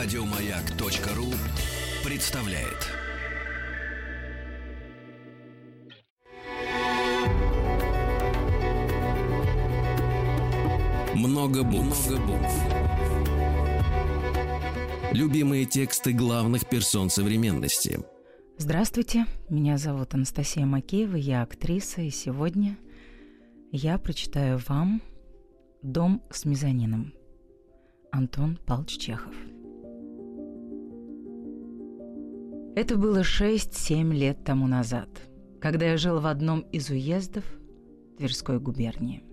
Радиомаяк.ру представляет. Много букв. Много букв. Любимые тексты главных персон современности. Здравствуйте, меня зовут Анастасия Макеева, я актриса, и сегодня я прочитаю вам «Дом с мезонином» Антон Павлович Чехов. Это было 6-7 лет тому назад, когда я жил в одном из уездов Тверской губернии.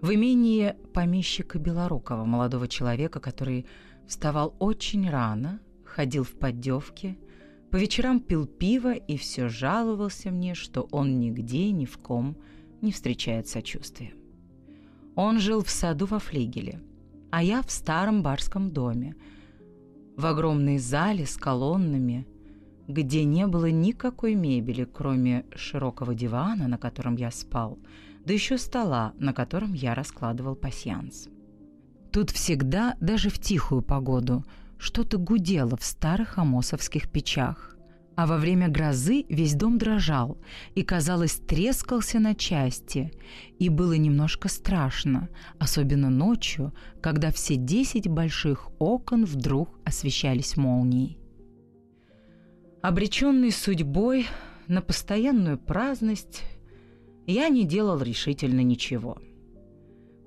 В имении помещика Белорукова, молодого человека, который вставал очень рано, ходил в поддевке, по вечерам пил пиво и все жаловался мне, что он нигде ни в ком не встречает сочувствия. Он жил в саду во флигеле, а я в старом барском доме, в огромной зале с колоннами, где не было никакой мебели, кроме широкого дивана, на котором я спал, да еще стола, на котором я раскладывал пасьянс. Тут всегда, даже в тихую погоду, что-то гудело в старых амосовских печах. А во время грозы весь дом дрожал и, казалось, трескался на части. И было немножко страшно, особенно ночью, когда все десять больших окон вдруг освещались молнией. Обреченный судьбой на постоянную праздность, я не делал решительно ничего.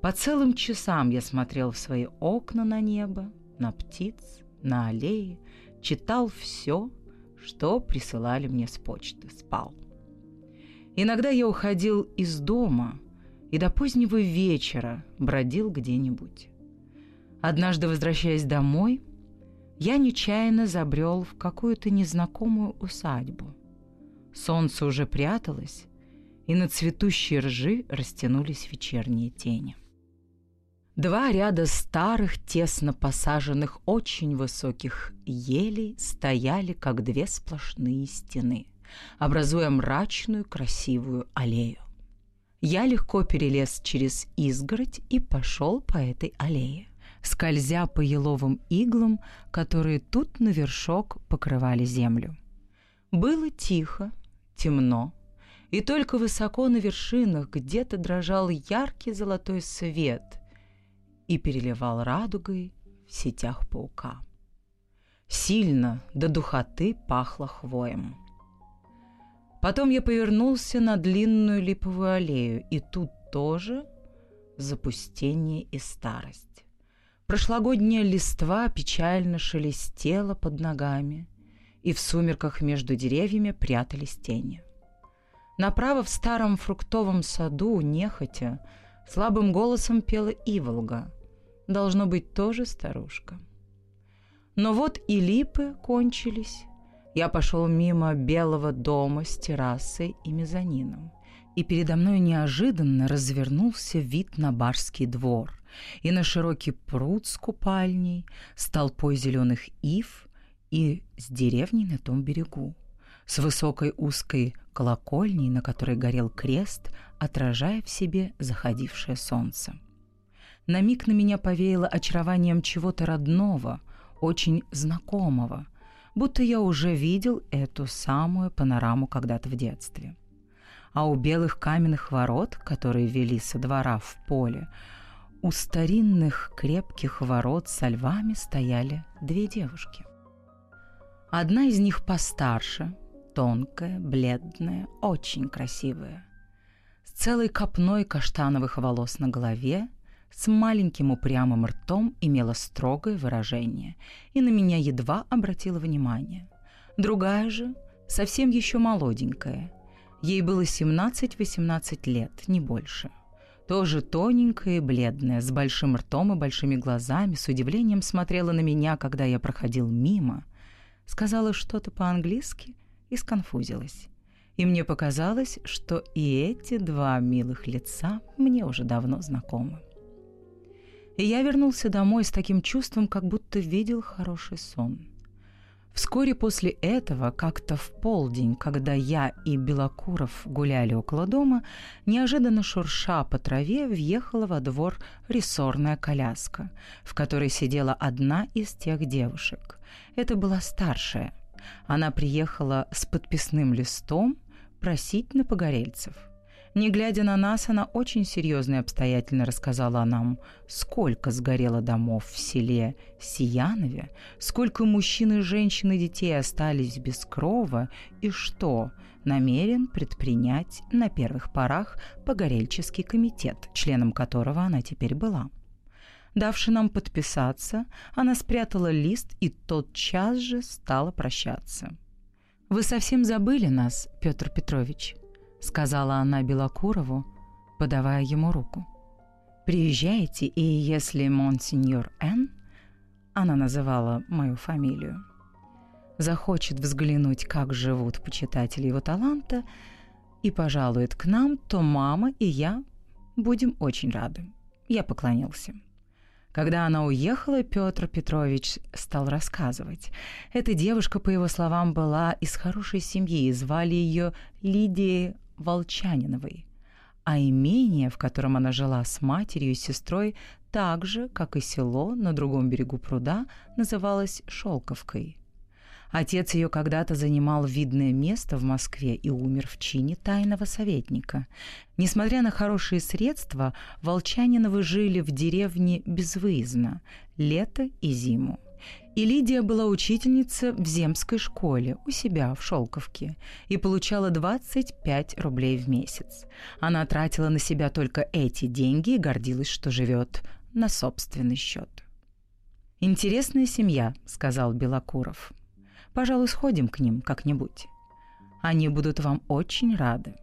По целым часам я смотрел в свои окна на небо, на птиц, на аллеи, читал все, что присылали мне с почты, спал. Иногда я уходил из дома и до позднего вечера бродил где-нибудь. Однажды, возвращаясь домой, я нечаянно забрел в какую-то незнакомую усадьбу. Солнце уже пряталось, и на цветущей ржи растянулись вечерние тени. Два ряда старых, тесно посаженных, очень высоких елей стояли, как две сплошные стены, образуя мрачную, красивую аллею. Я легко перелез через изгородь и пошел по этой аллее, скользя по еловым иглам, которые тут на вершок покрывали землю. Было тихо, темно, и только высоко на вершинах где-то дрожал яркий золотой свет — и переливал радугой в сетях паука. Сильно до духоты пахло хвоем. Потом я повернулся на длинную липовую аллею, и тут тоже запустение и старость. Прошлогодняя листва печально шелестела под ногами, и в сумерках между деревьями прятались тени. Направо в старом фруктовом саду, нехотя, слабым голосом пела Иволга, должно быть тоже старушка. Но вот и липы кончились. Я пошел мимо белого дома с террасой и мезонином. И передо мной неожиданно развернулся вид на барский двор и на широкий пруд с купальней, с толпой зеленых ив и с деревней на том берегу, с высокой узкой колокольней, на которой горел крест, отражая в себе заходившее солнце. На миг на меня повеяло очарованием чего-то родного, очень знакомого, будто я уже видел эту самую панораму когда-то в детстве. А у белых каменных ворот, которые вели со двора в поле, у старинных крепких ворот со львами стояли две девушки. Одна из них постарше, тонкая, бледная, очень красивая, с целой копной каштановых волос на голове с маленьким упрямым ртом имела строгое выражение и на меня едва обратила внимание. Другая же, совсем еще молоденькая, ей было 17-18 лет, не больше. Тоже тоненькая и бледная, с большим ртом и большими глазами, с удивлением смотрела на меня, когда я проходил мимо, сказала что-то по-английски и сконфузилась. И мне показалось, что и эти два милых лица мне уже давно знакомы. И я вернулся домой с таким чувством, как будто видел хороший сон. Вскоре после этого, как-то в полдень, когда я и Белокуров гуляли около дома, неожиданно шурша по траве въехала во двор рессорная коляска, в которой сидела одна из тех девушек. Это была старшая. Она приехала с подписным листом просить на погорельцев. Не глядя на нас, она очень серьезно и обстоятельно рассказала нам, сколько сгорело домов в селе Сиянове, сколько мужчин и женщин и детей остались без крова и что намерен предпринять на первых порах погорельческий комитет, членом которого она теперь была. Давши нам подписаться, она спрятала лист и тотчас же стала прощаться. «Вы совсем забыли нас, Петр Петрович», — сказала она Белокурову, подавая ему руку. «Приезжайте, и если монсеньор Н, она называла мою фамилию, захочет взглянуть, как живут почитатели его таланта, и пожалует к нам, то мама и я будем очень рады». Я поклонился. Когда она уехала, Петр Петрович стал рассказывать. Эта девушка, по его словам, была из хорошей семьи, и звали ее Лидией Волчаниновой, а имение, в котором она жила с матерью и сестрой, так же, как и село на другом берегу пруда, называлось Шелковкой. Отец ее когда-то занимал видное место в Москве и умер в чине тайного советника. Несмотря на хорошие средства, Волчаниновы жили в деревне безвыездно, лето и зиму. И Лидия была учительница в земской школе у себя в Шелковке и получала 25 рублей в месяц. Она тратила на себя только эти деньги и гордилась, что живет на собственный счет. «Интересная семья», — сказал Белокуров. «Пожалуй, сходим к ним как-нибудь. Они будут вам очень рады».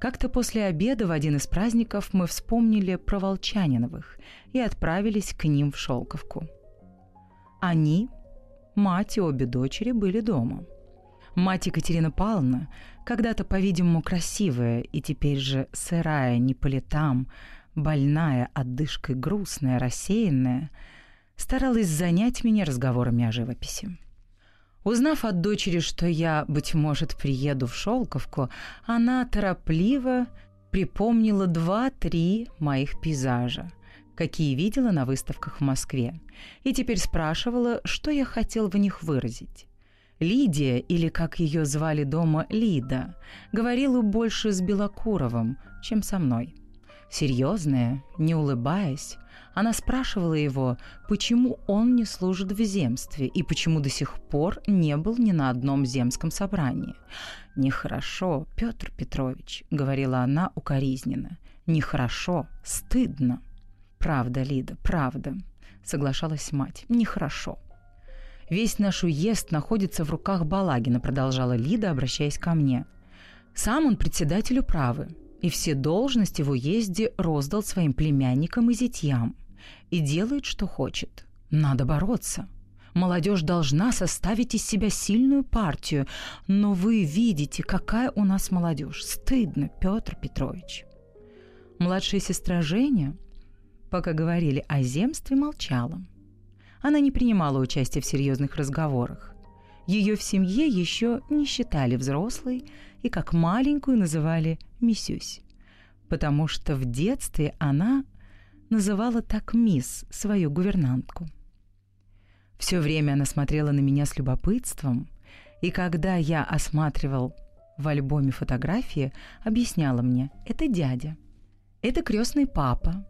Как-то после обеда в один из праздников мы вспомнили про Волчаниновых и отправились к ним в Шелковку. Они, мать и обе дочери, были дома. Мать Екатерина Павловна, когда-то, по-видимому, красивая и теперь же сырая не по летам, больная, отдышкой грустная, рассеянная, старалась занять меня разговорами о живописи. Узнав от дочери, что я, быть может, приеду в Шелковку, она торопливо припомнила два-три моих пейзажа – какие видела на выставках в Москве, и теперь спрашивала, что я хотел в них выразить. Лидия, или как ее звали дома Лида, говорила больше с Белокуровым, чем со мной. Серьезная, не улыбаясь, она спрашивала его, почему он не служит в земстве и почему до сих пор не был ни на одном земском собрании. «Нехорошо, Петр Петрович», — говорила она укоризненно, — «нехорошо, стыдно». «Правда, Лида, правда», — соглашалась мать. «Нехорошо». «Весь наш уезд находится в руках Балагина», — продолжала Лида, обращаясь ко мне. «Сам он председателю правы, и все должности в уезде роздал своим племянникам и зятьям. И делает, что хочет. Надо бороться. Молодежь должна составить из себя сильную партию, но вы видите, какая у нас молодежь. Стыдно, Петр Петрович». Младшая сестра Женя пока говорили о земстве, молчала. Она не принимала участия в серьезных разговорах. Ее в семье еще не считали взрослой и как маленькую называли «миссюсь», потому что в детстве она называла так мисс свою гувернантку. Все время она смотрела на меня с любопытством, и когда я осматривал в альбоме фотографии, объясняла мне «это дядя», «это крестный папа»,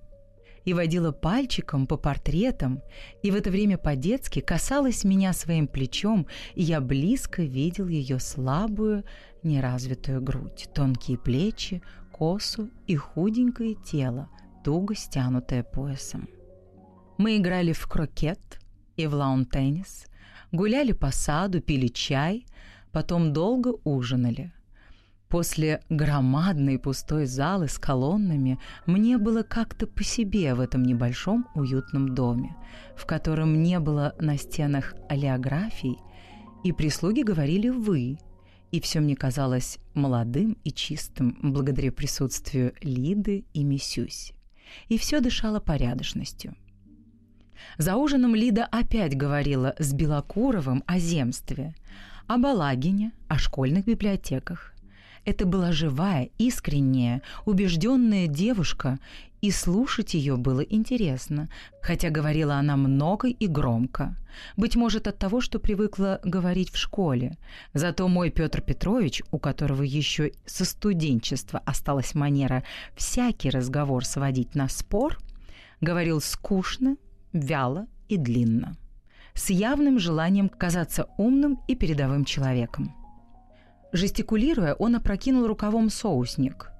и водила пальчиком по портретам, и в это время по-детски касалась меня своим плечом, и я близко видел ее слабую, неразвитую грудь, тонкие плечи, косу и худенькое тело, туго стянутое поясом. Мы играли в крокет и в лаун-теннис, гуляли по саду, пили чай, потом долго ужинали – После громадной пустой залы с колоннами мне было как-то по себе в этом небольшом уютном доме, в котором не было на стенах олеографий, и прислуги говорили «вы», и все мне казалось молодым и чистым благодаря присутствию Лиды и Мисюсь. И все дышало порядочностью. За ужином Лида опять говорила с Белокуровым о земстве, о Балагине, о школьных библиотеках. Это была живая, искренняя, убежденная девушка, и слушать ее было интересно, хотя говорила она много и громко. Быть может, от того, что привыкла говорить в школе. Зато мой Петр Петрович, у которого еще со студенчества осталась манера всякий разговор сводить на спор, говорил скучно, вяло и длинно, с явным желанием казаться умным и передовым человеком. Жестикулируя, он опрокинул рукавом соусник,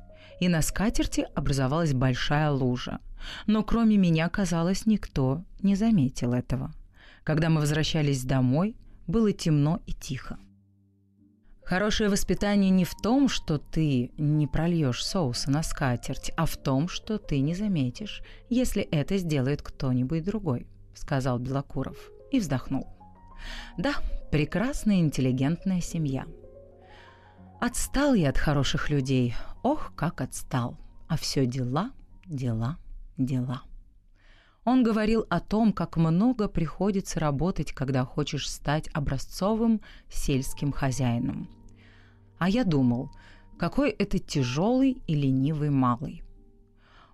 и на скатерти образовалась большая лужа. Но кроме меня, казалось, никто не заметил этого. Когда мы возвращались домой, было темно и тихо. Хорошее воспитание не в том, что ты не прольешь соуса на скатерть, а в том, что ты не заметишь, если это сделает кто-нибудь другой, сказал Белокуров и вздохнул. Да, прекрасная интеллигентная семья – Отстал я от хороших людей. Ох, как отстал. А все дела, дела, дела. Он говорил о том, как много приходится работать, когда хочешь стать образцовым сельским хозяином. А я думал, какой это тяжелый и ленивый малый.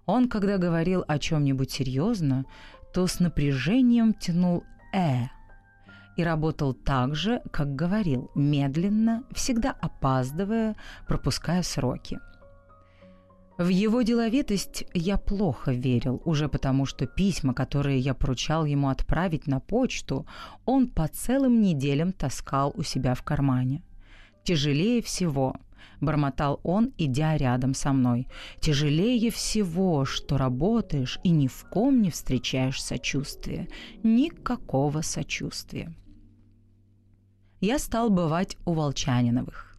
Он, когда говорил о чем-нибудь серьезно, то с напряжением тянул «э», и работал так же, как говорил, медленно, всегда опаздывая, пропуская сроки. В его деловитость я плохо верил, уже потому что письма, которые я поручал ему отправить на почту, он по целым неделям таскал у себя в кармане. Тяжелее всего, бормотал он, идя рядом со мной, тяжелее всего, что работаешь и ни в ком не встречаешь сочувствия. Никакого сочувствия я стал бывать у Волчаниновых.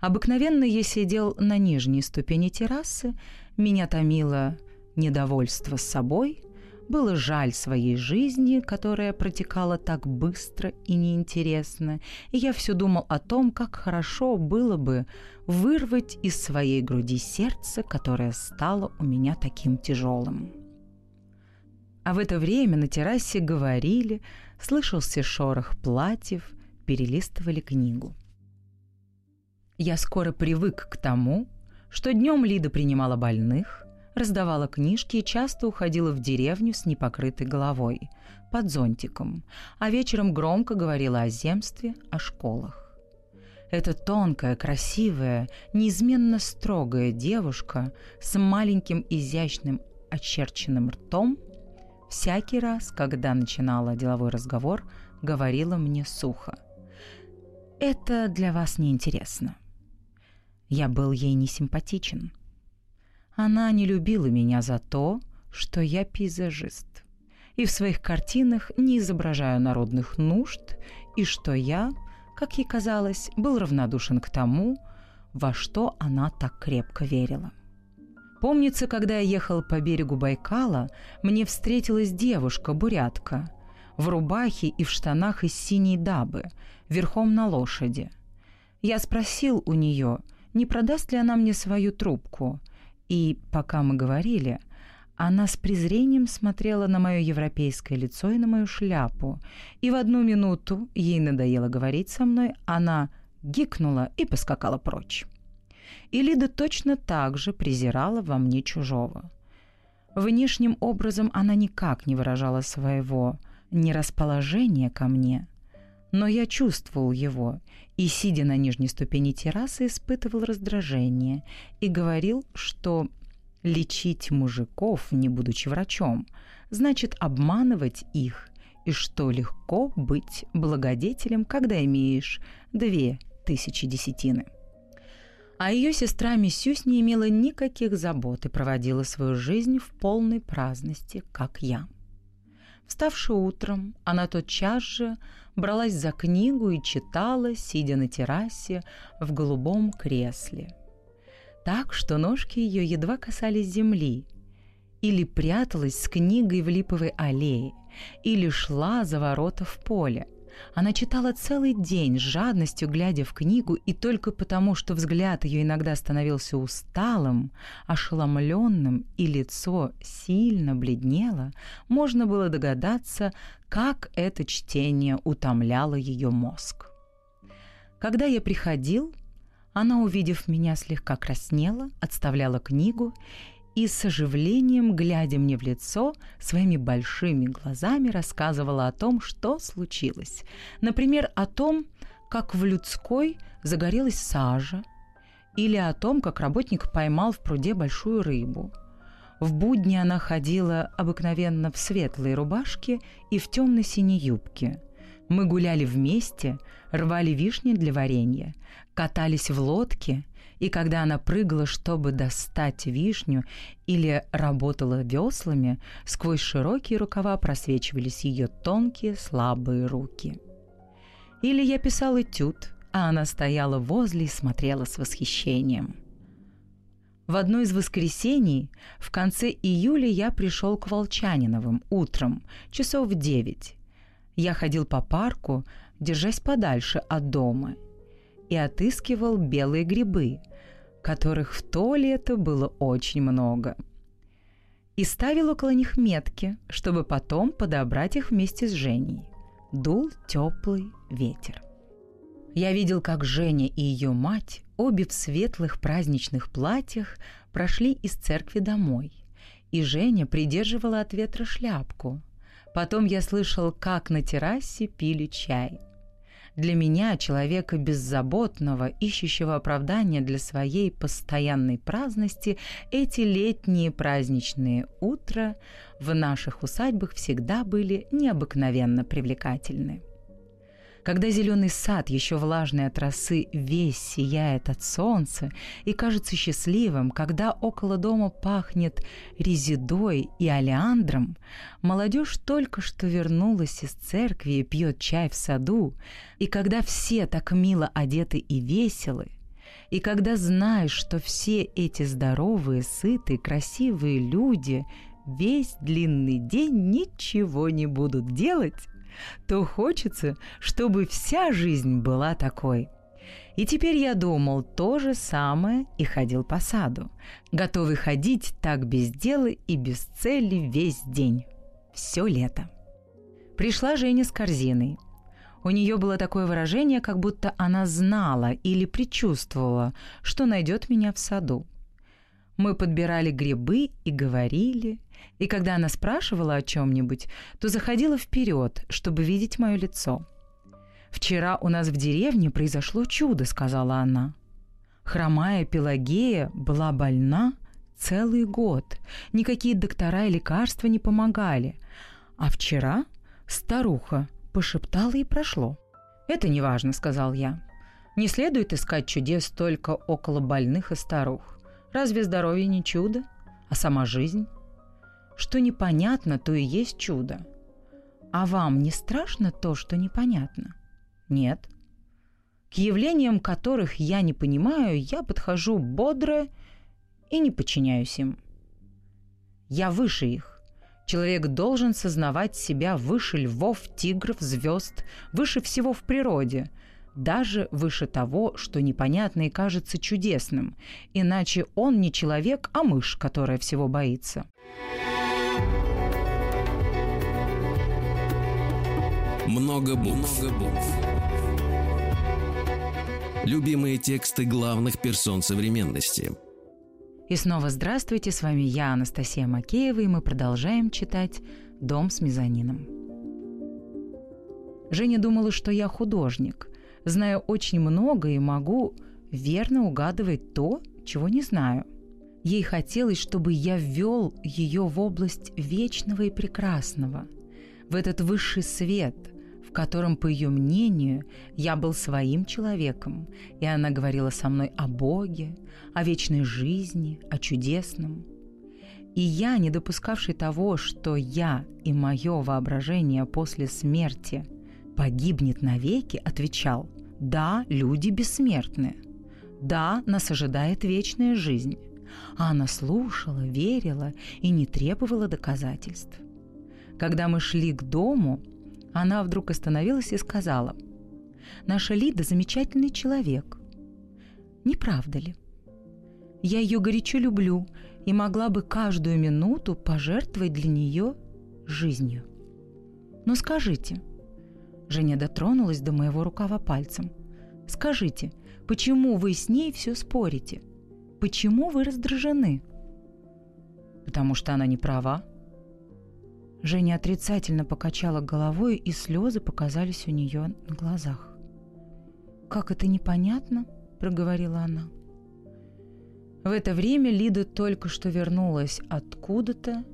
Обыкновенно я сидел на нижней ступени террасы, меня томило недовольство с собой, было жаль своей жизни, которая протекала так быстро и неинтересно, и я все думал о том, как хорошо было бы вырвать из своей груди сердце, которое стало у меня таким тяжелым. А в это время на террасе говорили, слышался шорох платьев – перелистывали книгу. Я скоро привык к тому, что днем Лида принимала больных, раздавала книжки и часто уходила в деревню с непокрытой головой, под зонтиком, а вечером громко говорила о земстве, о школах. Эта тонкая, красивая, неизменно строгая девушка с маленьким изящным очерченным ртом всякий раз, когда начинала деловой разговор, говорила мне сухо – это для вас не интересно. Я был ей не симпатичен. Она не любила меня за то, что я пейзажист, и в своих картинах не изображаю народных нужд, и что я, как ей казалось, был равнодушен к тому, во что она так крепко верила. Помнится, когда я ехал по берегу Байкала, мне встретилась девушка-бурятка в рубахе и в штанах из синей дабы, верхом на лошади. Я спросил у нее, не продаст ли она мне свою трубку, и, пока мы говорили, она с презрением смотрела на мое европейское лицо и на мою шляпу, и в одну минуту ей надоело говорить со мной, она гикнула и поскакала прочь. И Лида точно так же презирала во мне чужого. Внешним образом она никак не выражала своего нерасположения ко мне, но я чувствовал его и, сидя на нижней ступени террасы, испытывал раздражение и говорил, что лечить мужиков, не будучи врачом, значит обманывать их, и что легко быть благодетелем, когда имеешь две тысячи десятины. А ее сестра Миссюс не имела никаких забот и проводила свою жизнь в полной праздности, как я. Вставши утром, она тотчас же бралась за книгу и читала, сидя на террасе в голубом кресле. Так, что ножки ее едва касались земли. Или пряталась с книгой в липовой аллее, или шла за ворота в поле, Она читала целый день с жадностью, глядя в книгу, и только потому, что взгляд ее иногда становился усталым, ошеломленным, и лицо сильно бледнело, можно было догадаться, как это чтение утомляло ее мозг. Когда я приходил, она, увидев меня, слегка краснела, отставляла книгу и с оживлением, глядя мне в лицо, своими большими глазами рассказывала о том, что случилось. Например, о том, как в людской загорелась сажа, или о том, как работник поймал в пруде большую рыбу. В будни она ходила обыкновенно в светлой рубашке и в темно-синей юбке. Мы гуляли вместе, рвали вишни для варенья, катались в лодке, и когда она прыгала, чтобы достать вишню, или работала веслами, сквозь широкие рукава просвечивались ее тонкие слабые руки. Или я писал этюд, а она стояла возле и смотрела с восхищением. В одно из воскресений в конце июля я пришел к Волчаниновым утром, часов в девять. Я ходил по парку, держась подальше от дома, и отыскивал белые грибы, которых в то лето было очень много. И ставил около них метки, чтобы потом подобрать их вместе с Женей. Дул теплый ветер. Я видел, как Женя и ее мать, обе в светлых праздничных платьях, прошли из церкви домой. И Женя придерживала от ветра шляпку. Потом я слышал, как на террасе пили чай – для меня, человека беззаботного, ищущего оправдания для своей постоянной праздности, эти летние праздничные утра в наших усадьбах всегда были необыкновенно привлекательны. Когда зеленый сад, еще влажный от росы, весь сияет от солнца и кажется счастливым, когда около дома пахнет резидой и олеандром, молодежь только что вернулась из церкви и пьет чай в саду, и когда все так мило одеты и веселы, и когда знаешь, что все эти здоровые, сытые, красивые люди весь длинный день ничего не будут делать, то хочется, чтобы вся жизнь была такой. И теперь я думал то же самое и ходил по саду, готовый ходить так без дела и без цели весь день. Все лето. Пришла Женя с корзиной. У нее было такое выражение, как будто она знала или предчувствовала, что найдет меня в саду. Мы подбирали грибы и говорили, и когда она спрашивала о чем-нибудь, то заходила вперед, чтобы видеть мое лицо. «Вчера у нас в деревне произошло чудо», — сказала она. Хромая Пелагея была больна целый год. Никакие доктора и лекарства не помогали. А вчера старуха пошептала и прошло. «Это не важно», — сказал я. «Не следует искать чудес только около больных и старух. Разве здоровье не чудо, а сама жизнь?» Что непонятно, то и есть чудо. А вам не страшно то, что непонятно? Нет. К явлениям, которых я не понимаю, я подхожу бодро и не подчиняюсь им. Я выше их. Человек должен сознавать себя выше львов, тигров, звезд, выше всего в природе, даже выше того, что непонятно и кажется чудесным, иначе он не человек, а мышь, которая всего боится. Много букв. Много букв. Любимые тексты главных персон современности. И снова здравствуйте, с вами я, Анастасия Макеева, и мы продолжаем читать «Дом с мезонином». Женя думала, что я художник, знаю очень много и могу верно угадывать то, чего не знаю. Ей хотелось, чтобы я ввел ее в область вечного и прекрасного, в этот высший свет – в котором, по ее мнению, я был своим человеком, и она говорила со мной о Боге, о вечной жизни, о чудесном. И я, не допускавший того, что я и мое воображение после смерти погибнет навеки, отвечал «Да, люди бессмертны. Да, нас ожидает вечная жизнь». А она слушала, верила и не требовала доказательств. Когда мы шли к дому, Она вдруг остановилась и сказала, «Наша Лида замечательный человек. Не правда ли? Я ее горячо люблю и могла бы каждую минуту пожертвовать для нее жизнью. Но скажите, Женя дотронулась до моего рукава пальцем. Скажите, почему вы с ней все спорите? Почему вы раздражены? Потому что она не права. Женя отрицательно покачала головой, и слезы показались у нее на глазах. «Как это непонятно?» – проговорила она. В это время Лида только что вернулась откуда-то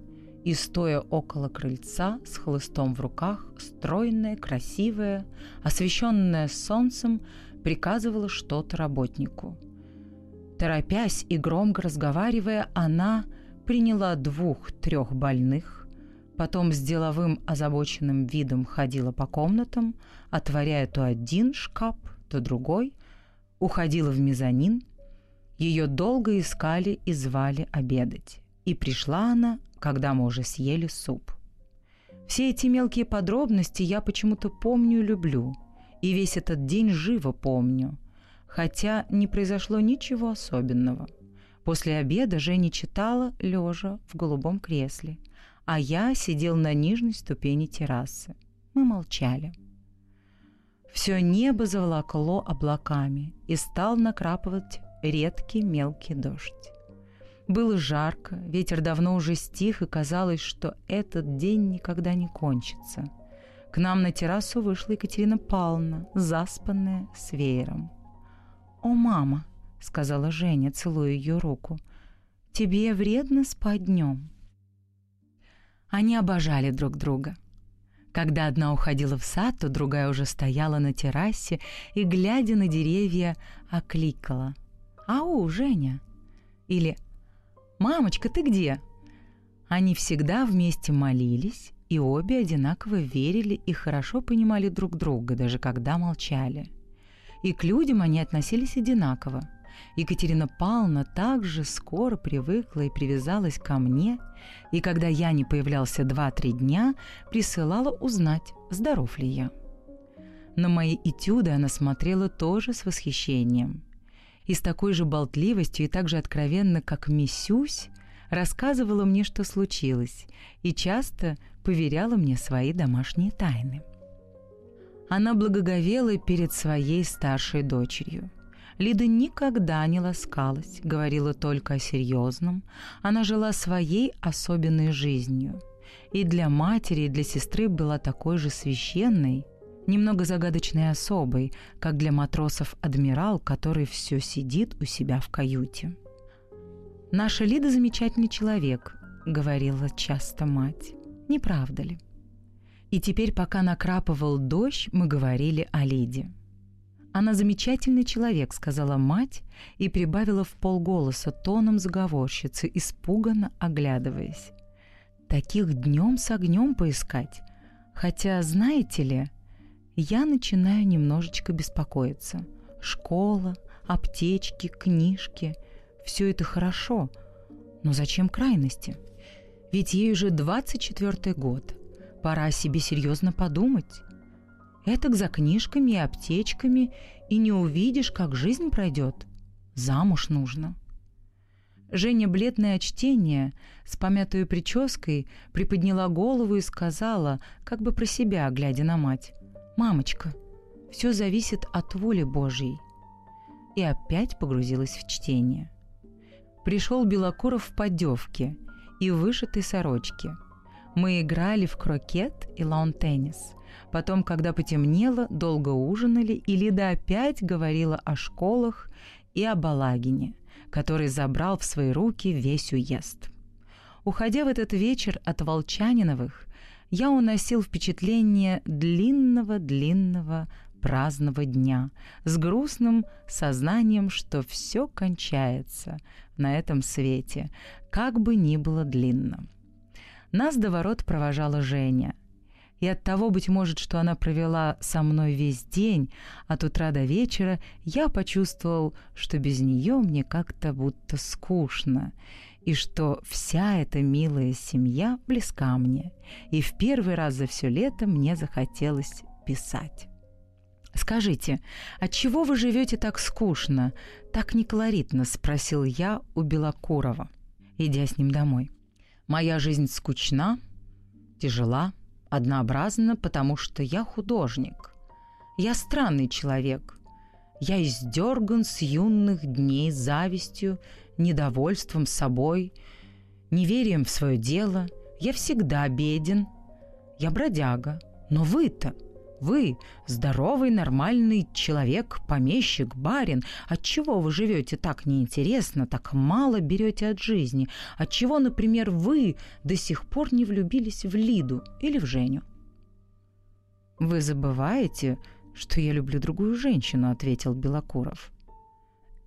и, стоя около крыльца с хлыстом в руках, стройная, красивая, освещенная солнцем, приказывала что-то работнику. Торопясь и громко разговаривая, она приняла двух-трех больных, потом с деловым озабоченным видом ходила по комнатам, отворяя то один шкаф, то другой, уходила в мезонин. Ее долго искали и звали обедать. И пришла она когда мы уже съели суп. Все эти мелкие подробности я почему-то помню и люблю, и весь этот день живо помню, хотя не произошло ничего особенного. После обеда Женя читала, лежа в голубом кресле, а я сидел на нижней ступени террасы. Мы молчали. Все небо заволокло облаками и стал накрапывать редкий мелкий дождь. Было жарко, ветер давно уже стих, и казалось, что этот день никогда не кончится. К нам на террасу вышла Екатерина Павловна, заспанная, с веером. «О, мама!» — сказала Женя, целуя ее руку. «Тебе вредно спать днем». Они обожали друг друга. Когда одна уходила в сад, то другая уже стояла на террасе и, глядя на деревья, окликала. «Ау, Женя!» Или «Мамочка, ты где?» Они всегда вместе молились, и обе одинаково верили и хорошо понимали друг друга, даже когда молчали. И к людям они относились одинаково. Екатерина Павловна также скоро привыкла и привязалась ко мне, и когда я не появлялся два-три дня, присылала узнать, здоров ли я. На мои этюды она смотрела тоже с восхищением и с такой же болтливостью и так же откровенно, как Мисюсь, рассказывала мне, что случилось, и часто поверяла мне свои домашние тайны. Она благоговела перед своей старшей дочерью. Лида никогда не ласкалась, говорила только о серьезном. Она жила своей особенной жизнью. И для матери, и для сестры была такой же священной, немного загадочной особой, как для матросов адмирал, который все сидит у себя в каюте. «Наша Лида замечательный человек», — говорила часто мать. «Не правда ли?» И теперь, пока накрапывал дождь, мы говорили о Лиде. «Она замечательный человек», — сказала мать и прибавила в полголоса тоном заговорщицы, испуганно оглядываясь. «Таких днем с огнем поискать. Хотя, знаете ли, я начинаю немножечко беспокоиться. Школа, аптечки, книжки – все это хорошо, но зачем крайности? Ведь ей уже 24 год. Пора о себе серьезно подумать. Этак за книжками и аптечками и не увидишь, как жизнь пройдет. Замуж нужно. Женя, бледное от чтения, с помятой прической, приподняла голову и сказала, как бы про себя, глядя на мать. «Мамочка, все зависит от воли Божьей». И опять погрузилась в чтение. Пришел Белокуров в поддевке и вышитой сорочке. Мы играли в крокет и лаун-теннис. Потом, когда потемнело, долго ужинали, и Лида опять говорила о школах и о Балагине, который забрал в свои руки весь уезд. Уходя в этот вечер от Волчаниновых, я уносил впечатление длинного-длинного праздного дня с грустным сознанием, что все кончается на этом свете, как бы ни было длинно. Нас до ворот провожала Женя. И от того, быть может, что она провела со мной весь день, от утра до вечера, я почувствовал, что без нее мне как-то будто скучно, и что вся эта милая семья близка мне, и в первый раз за все лето мне захотелось писать. «Скажите, от чего вы живете так скучно, так неколоритно?» – спросил я у Белокурова, идя с ним домой. «Моя жизнь скучна, тяжела, однообразна, потому что я художник. Я странный человек. Я издерган с юных дней завистью, недовольством собой, неверием в свое дело. Я всегда беден. Я бродяга. Но вы-то, вы, здоровый, нормальный человек, помещик, барин, отчего вы живете так неинтересно, так мало берете от жизни? Отчего, например, вы до сих пор не влюбились в Лиду или в Женю? Вы забываете, что я люблю другую женщину, ответил Белокуров.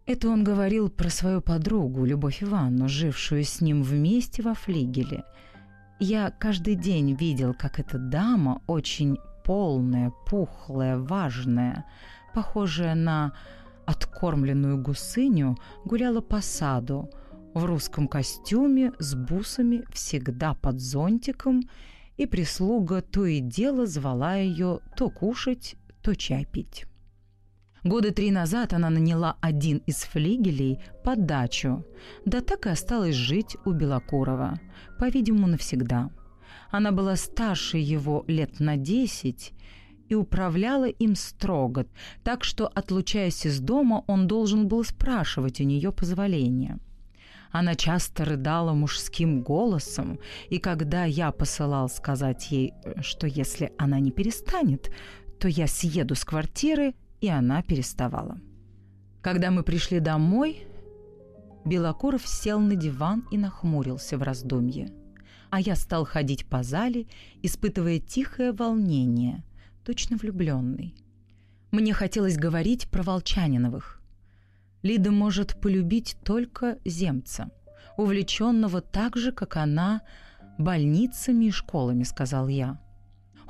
Это он говорил про свою подругу, Любовь Ивановну, жившую с ним вместе во флигеле. Я каждый день видел, как эта дама, очень полная, пухлая, важная, похожая на откормленную гусыню, гуляла по саду в русском костюме с бусами всегда под зонтиком, и прислуга то и дело звала ее то кушать, то чай пить. Года три назад она наняла один из флигелей под дачу, да так и осталась жить у Белокурова, по-видимому, навсегда. Она была старше его лет на десять и управляла им строго, так что, отлучаясь из дома, он должен был спрашивать у нее позволения. Она часто рыдала мужским голосом, и когда я посылал сказать ей, что если она не перестанет, то я съеду с квартиры, и она переставала. Когда мы пришли домой, Белокуров сел на диван и нахмурился в раздумье. А я стал ходить по зале, испытывая тихое волнение, точно влюбленный. Мне хотелось говорить про Волчаниновых. Лида может полюбить только земца, увлеченного так же, как она, больницами и школами, сказал я.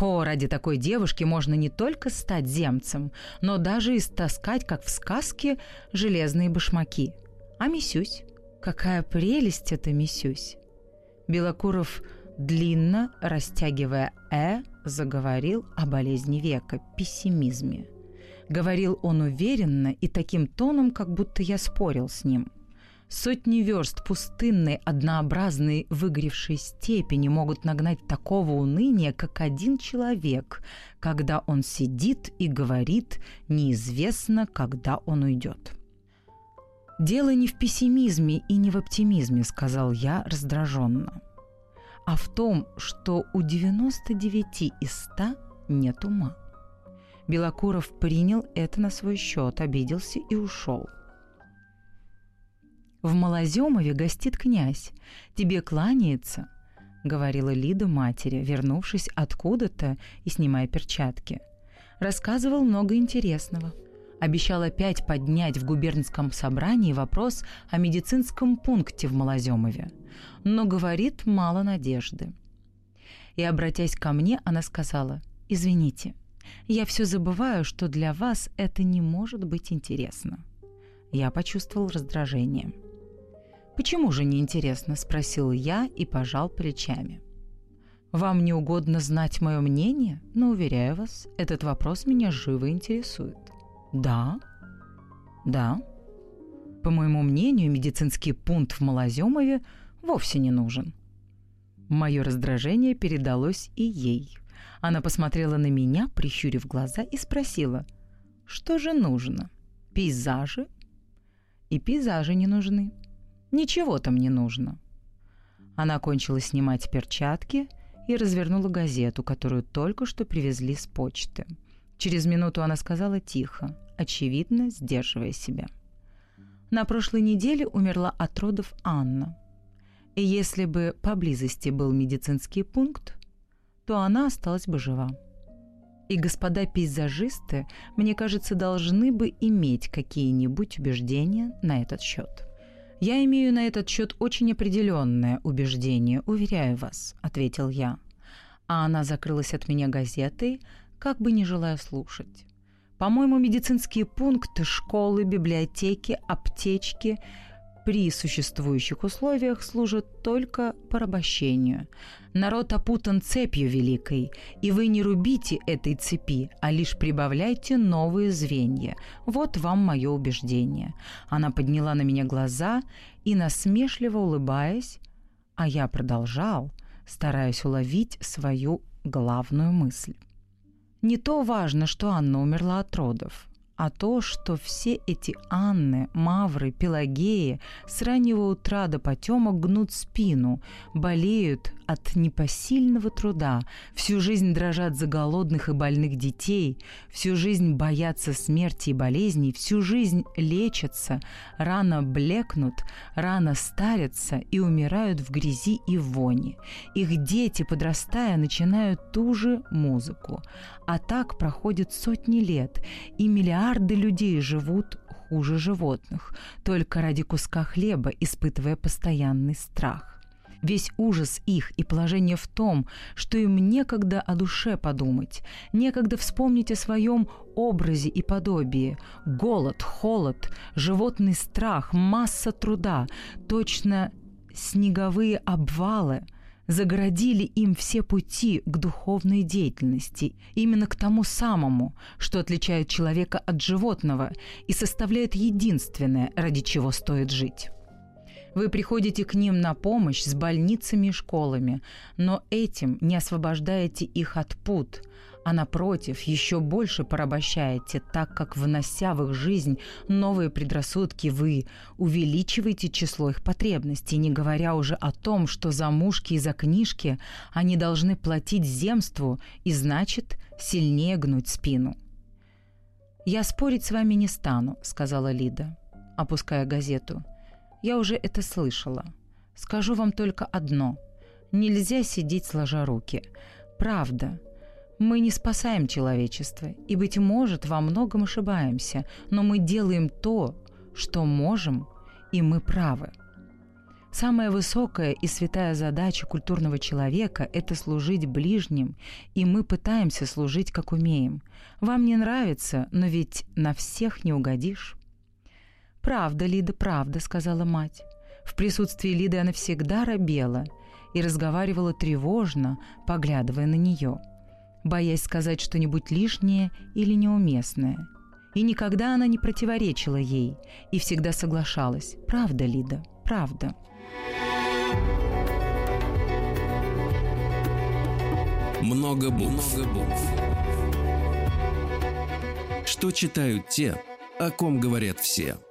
О, ради такой девушки можно не только стать земцем, но даже истаскать, как в сказке, железные башмаки. А Мисюсь? Какая прелесть это Мисюсь! Белокуров, длинно растягивая «э», заговорил о болезни века, пессимизме. Говорил он уверенно и таким тоном, как будто я спорил с ним – Сотни верст пустынной, однообразной, выгоревшей степени могут нагнать такого уныния, как один человек, когда он сидит и говорит, неизвестно, когда он уйдет. «Дело не в пессимизме и не в оптимизме», — сказал я раздраженно, «а в том, что у 99 из 100 нет ума». Белокуров принял это на свой счет, обиделся и ушел — в Малоземове гостит князь. Тебе кланяется», — говорила Лида матери, вернувшись откуда-то и снимая перчатки. Рассказывал много интересного. Обещал опять поднять в губернском собрании вопрос о медицинском пункте в Малоземове. Но говорит мало надежды. И, обратясь ко мне, она сказала, «Извините, я все забываю, что для вас это не может быть интересно». Я почувствовал раздражение. «Почему же не интересно?» – спросил я и пожал плечами. «Вам не угодно знать мое мнение, но, уверяю вас, этот вопрос меня живо интересует». «Да?» «Да?» По моему мнению, медицинский пункт в Малоземове вовсе не нужен. Мое раздражение передалось и ей. Она посмотрела на меня, прищурив глаза, и спросила, что же нужно? Пейзажи? И пейзажи не нужны. Ничего там не нужно». Она кончила снимать перчатки и развернула газету, которую только что привезли с почты. Через минуту она сказала тихо, очевидно, сдерживая себя. На прошлой неделе умерла от родов Анна. И если бы поблизости был медицинский пункт, то она осталась бы жива. И господа пейзажисты, мне кажется, должны бы иметь какие-нибудь убеждения на этот счет. «Я имею на этот счет очень определенное убеждение, уверяю вас», — ответил я. А она закрылась от меня газетой, как бы не желая слушать. По-моему, медицинские пункты, школы, библиотеки, аптечки при существующих условиях служат только порабощению. Народ опутан цепью великой, и вы не рубите этой цепи, а лишь прибавляйте новые звенья. Вот вам мое убеждение». Она подняла на меня глаза и, насмешливо улыбаясь, а я продолжал, стараясь уловить свою главную мысль. Не то важно, что Анна умерла от родов – а то, что все эти Анны, Мавры, Пелагеи с раннего утра до потемок гнут спину, болеют от непосильного труда, всю жизнь дрожат за голодных и больных детей, всю жизнь боятся смерти и болезней, всю жизнь лечатся, рано блекнут, рано старятся и умирают в грязи и вони. Их дети, подрастая, начинают ту же музыку. А так проходят сотни лет, и миллиарды людей живут хуже животных, только ради куска хлеба, испытывая постоянный страх. Весь ужас их и положение в том, что им некогда о душе подумать, некогда вспомнить о своем образе и подобии. Голод, холод, животный страх, масса труда, точно снеговые обвалы загородили им все пути к духовной деятельности, именно к тому самому, что отличает человека от животного и составляет единственное, ради чего стоит жить. Вы приходите к ним на помощь с больницами и школами, но этим не освобождаете их от пут, а напротив, еще больше порабощаете, так как, внося в их жизнь новые предрассудки, вы увеличиваете число их потребностей, не говоря уже о том, что за мушки и за книжки они должны платить земству и, значит, сильнее гнуть спину. «Я спорить с вами не стану», — сказала Лида, опуская газету. Я уже это слышала. Скажу вам только одно. Нельзя сидеть сложа руки. Правда. Мы не спасаем человечество, и, быть может, во многом ошибаемся, но мы делаем то, что можем, и мы правы. Самая высокая и святая задача культурного человека – это служить ближним, и мы пытаемся служить, как умеем. Вам не нравится, но ведь на всех не угодишь. «Правда, Лида, правда», — сказала мать. В присутствии Лиды она всегда робела и разговаривала тревожно, поглядывая на нее, боясь сказать что-нибудь лишнее или неуместное. И никогда она не противоречила ей и всегда соглашалась. «Правда, Лида, правда». Много букв. Что читают те, о ком говорят все –